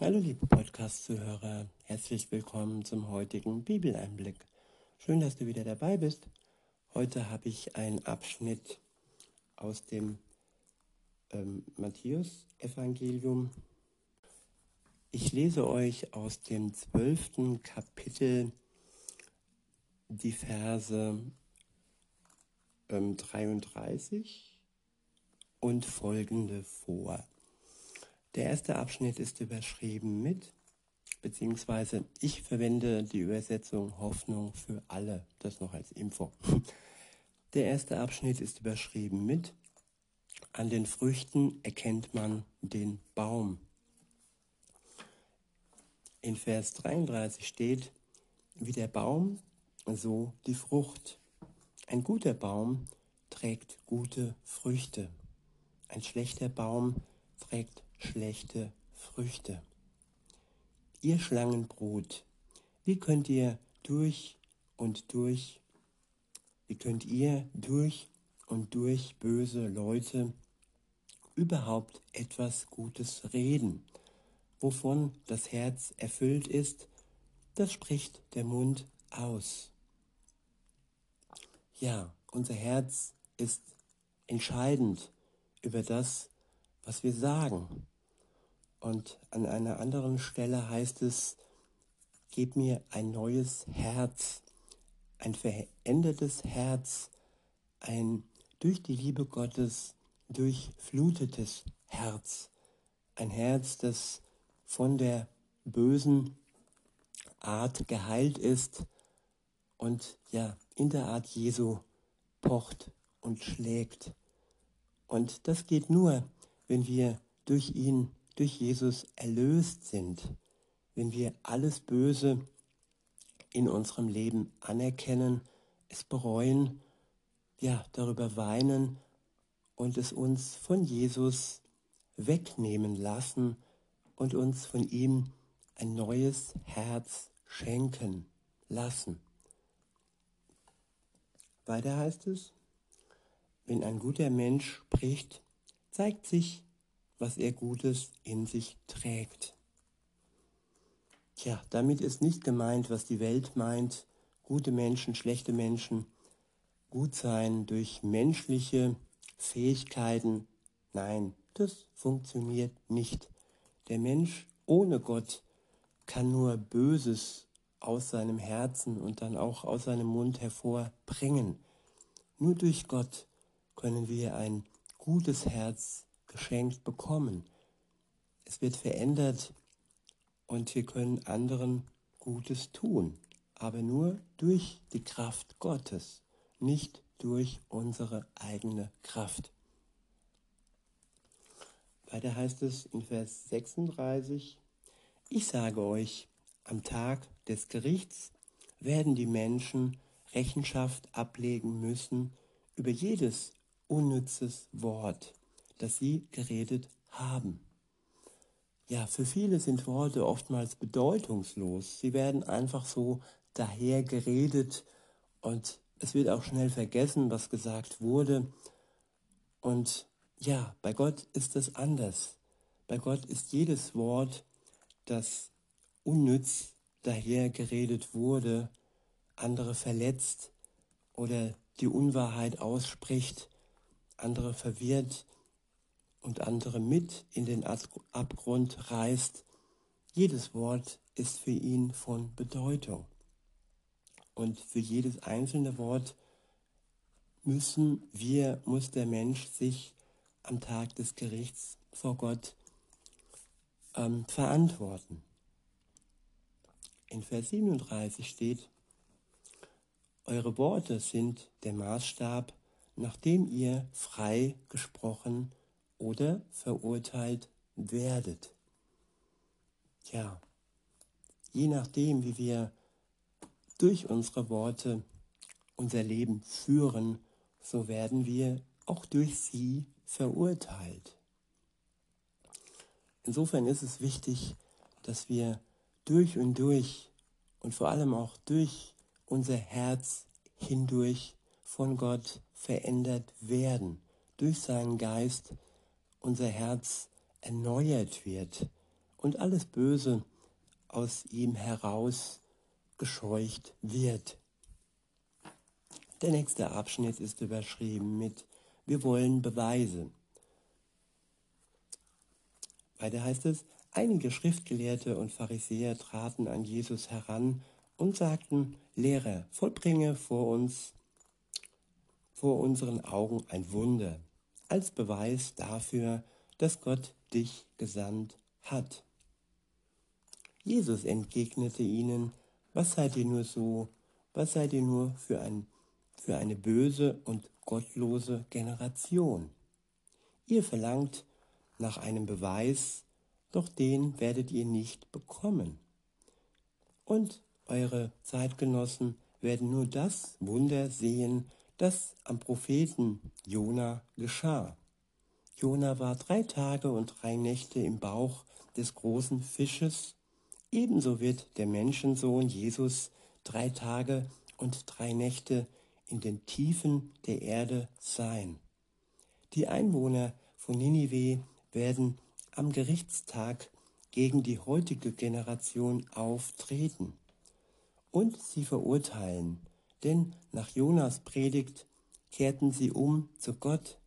Hallo liebe Podcast-Zuhörer, herzlich willkommen zum heutigen Bibeleinblick. Schön, dass du wieder dabei bist. Heute habe ich einen Abschnitt aus dem ähm, Matthäus-Evangelium. Ich lese euch aus dem zwölften Kapitel die Verse ähm, 33 und folgende vor. Der erste Abschnitt ist überschrieben mit, beziehungsweise ich verwende die Übersetzung Hoffnung für alle, das noch als Info. Der erste Abschnitt ist überschrieben mit, an den Früchten erkennt man den Baum. In Vers 33 steht, wie der Baum, so die Frucht. Ein guter Baum trägt gute Früchte. Ein schlechter Baum trägt schlechte Früchte. Ihr Schlangenbrot, wie könnt ihr durch und durch, wie könnt ihr durch und durch böse Leute überhaupt etwas Gutes reden? Wovon das Herz erfüllt ist, das spricht der Mund aus. Ja, unser Herz ist entscheidend über das, was wir sagen. Und an einer anderen Stelle heißt es, gib mir ein neues Herz, ein verändertes Herz, ein durch die Liebe Gottes durchflutetes Herz, ein Herz, das von der bösen Art geheilt ist und ja, in der Art Jesu pocht und schlägt. Und das geht nur, wenn wir durch ihn durch Jesus erlöst sind, wenn wir alles Böse in unserem Leben anerkennen, es bereuen, ja, darüber weinen und es uns von Jesus wegnehmen lassen und uns von ihm ein neues Herz schenken lassen. Weiter heißt es, wenn ein guter Mensch spricht, zeigt sich was er Gutes in sich trägt. Tja, damit ist nicht gemeint, was die Welt meint, gute Menschen, schlechte Menschen, gut sein durch menschliche Fähigkeiten. Nein, das funktioniert nicht. Der Mensch ohne Gott kann nur Böses aus seinem Herzen und dann auch aus seinem Mund hervorbringen. Nur durch Gott können wir ein gutes Herz geschenkt bekommen. Es wird verändert und wir können anderen Gutes tun, aber nur durch die Kraft Gottes, nicht durch unsere eigene Kraft. Weiter heißt es in Vers 36, ich sage euch, am Tag des Gerichts werden die Menschen Rechenschaft ablegen müssen über jedes unnützes Wort, das sie geredet haben. Ja, für viele sind Worte oftmals bedeutungslos. Sie werden einfach so daher geredet und es wird auch schnell vergessen, was gesagt wurde. Und ja, bei Gott ist es anders. Bei Gott ist jedes Wort, das unnütz daher geredet wurde, andere verletzt oder die Unwahrheit ausspricht, andere verwirrt, und andere mit in den Abgrund reißt, jedes Wort ist für ihn von Bedeutung. Und für jedes einzelne Wort müssen wir, muss der Mensch sich am Tag des Gerichts vor Gott ähm, verantworten. In Vers 37 steht, Eure Worte sind der Maßstab, nach dem ihr frei gesprochen habt oder verurteilt werdet. Ja, je nachdem, wie wir durch unsere Worte unser Leben führen, so werden wir auch durch sie verurteilt. Insofern ist es wichtig, dass wir durch und durch und vor allem auch durch unser Herz hindurch von Gott verändert werden, durch seinen Geist unser Herz erneuert wird und alles Böse aus ihm heraus gescheucht wird. Der nächste Abschnitt ist überschrieben mit Wir wollen Beweise. Weiter heißt es, einige Schriftgelehrte und Pharisäer traten an Jesus heran und sagten, Lehrer, vollbringe vor uns, vor unseren Augen ein Wunder, als Beweis dafür, dass Gott dich gesandt hat. Jesus entgegnete ihnen, was seid ihr nur so, was seid ihr nur für, ein, für eine böse und gottlose Generation? Ihr verlangt nach einem Beweis, doch den werdet ihr nicht bekommen. Und eure Zeitgenossen werden nur das Wunder sehen, das am Propheten Jona geschah. Jona war drei Tage und drei Nächte im Bauch des großen Fisches Ebenso wird der Menschensohn Jesus drei Tage und drei Nächte in den Tiefen der Erde sein. Die Einwohner von Ninive werden am Gerichtstag gegen die heutige Generation auftreten und sie verurteilen, denn nach Jonas Predigt kehrten sie um zu Gott.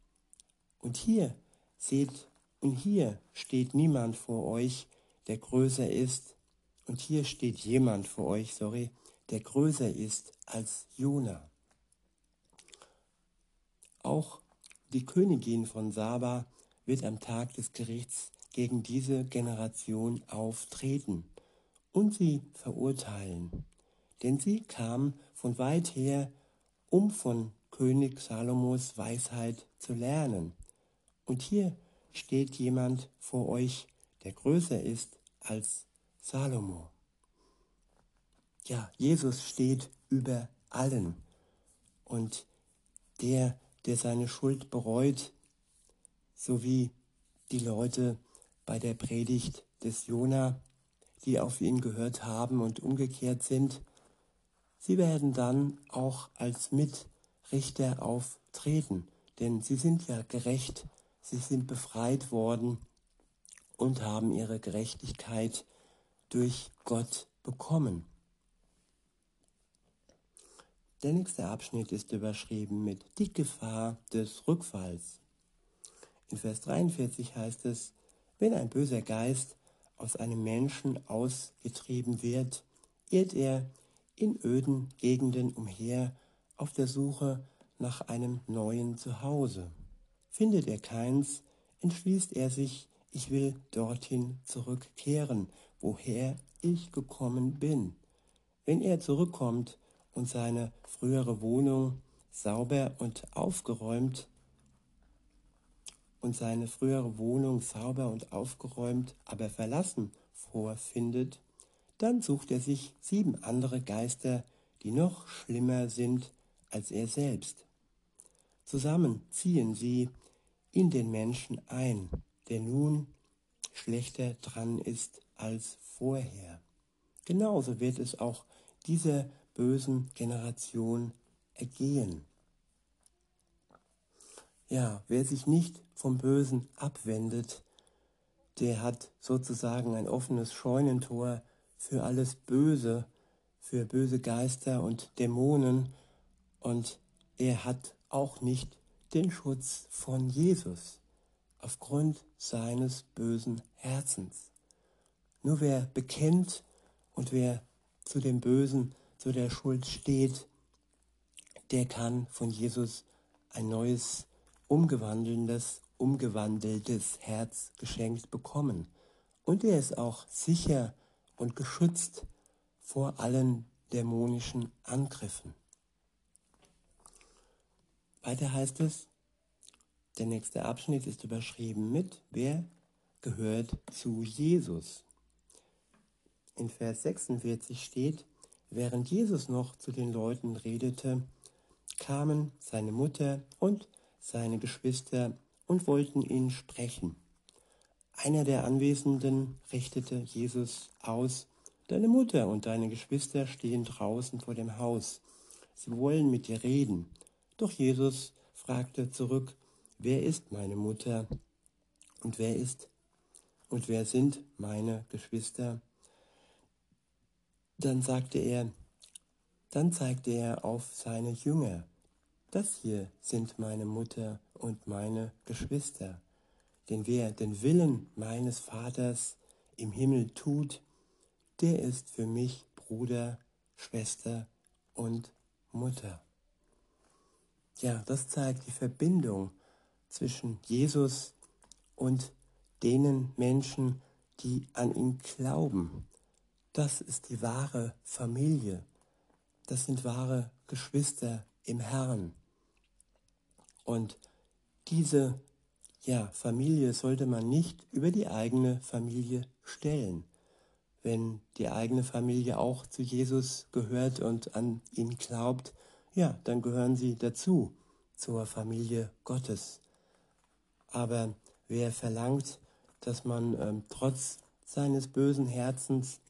Und hier seht, und hier steht niemand vor euch, der größer ist und hier steht jemand vor euch, sorry, der größer ist als Jona. Auch die Königin von Saba wird am Tag des Gerichts gegen diese Generation auftreten und sie verurteilen. Denn sie kam von weit her, um von König Salomos Weisheit zu lernen. Und hier steht jemand vor euch, der größer ist als Salomo. Ja, Jesus steht über allen. Und der, der seine Schuld bereut, so wie die Leute bei der Predigt des Jona, die auf ihn gehört haben und umgekehrt sind, sie werden dann auch als Mitrichter auftreten, denn sie sind ja gerecht, sie sind befreit worden und haben ihre Gerechtigkeit durch Gott bekommen. Der nächste Abschnitt ist überschrieben mit die Gefahr des Rückfalls. In Vers 43 heißt es, wenn ein böser Geist aus einem Menschen ausgetrieben wird, irrt er in öden Gegenden umher auf der Suche nach einem neuen Zuhause. Findet er keins, entschließt er sich, ich will dorthin zurückkehren, woher ich gekommen bin. Wenn er zurückkommt und seine frühere Wohnung sauber und aufgeräumt und seine frühere Wohnung sauber und aufgeräumt, aber verlassen vorfindet, dann sucht er sich sieben andere Geister, die noch schlimmer sind als er selbst. Zusammen ziehen sie in den Menschen ein, der nun schlechter dran ist als vorher. Genauso wird es auch dieser bösen Generation ergehen. Ja, wer sich nicht vom Bösen abwendet, der hat sozusagen ein offenes Scheunentor für alles Böse, für böse Geister und Dämonen und er hat auch nicht den Schutz von Jesus aufgrund seines bösen Herzens. Nur wer bekennt und wer zu dem Bösen, zu der Schuld steht, der kann von Jesus ein neues, umgewandelndes, umgewandeltes Herz geschenkt bekommen. Und er ist auch sicher und geschützt vor allen dämonischen Angriffen. Weiter heißt es, der nächste Abschnitt ist überschrieben mit, wer gehört zu Jesus in Vers 46 steht, während Jesus noch zu den Leuten redete, kamen seine Mutter und seine Geschwister und wollten ihn sprechen. Einer der Anwesenden richtete Jesus aus, Deine Mutter und deine Geschwister stehen draußen vor dem Haus. Sie wollen mit dir reden. Doch Jesus fragte zurück, wer ist meine Mutter und wer ist und wer sind meine Geschwister? Dann sagte er, dann zeigte er auf seine Jünger. Das hier sind meine Mutter und meine Geschwister. Denn wer den Willen meines Vaters im Himmel tut, der ist für mich Bruder, Schwester und Mutter. Ja, das zeigt die Verbindung zwischen Jesus und denen Menschen, die an ihn glauben. Das ist die wahre Familie. Das sind wahre Geschwister im Herrn. Und diese ja, Familie sollte man nicht über die eigene Familie stellen. Wenn die eigene Familie auch zu Jesus gehört und an ihn glaubt, ja, dann gehören sie dazu, zur Familie Gottes. Aber wer verlangt, dass man ähm, trotz seines bösen Herzens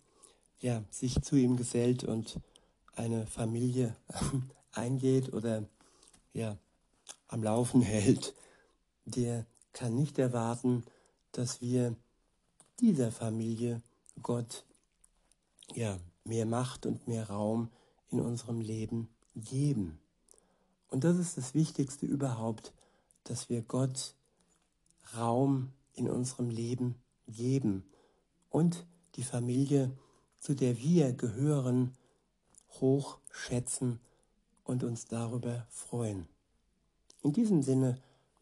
ja, sich zu ihm gesellt und eine Familie eingeht oder ja, am Laufen hält, der kann nicht erwarten, dass wir dieser Familie Gott ja mehr Macht und mehr Raum in unserem Leben geben. Und das ist das Wichtigste überhaupt, dass wir Gott Raum in unserem Leben geben und die Familie, zu der wir gehören, hoch schätzen und uns darüber freuen. In diesem Sinne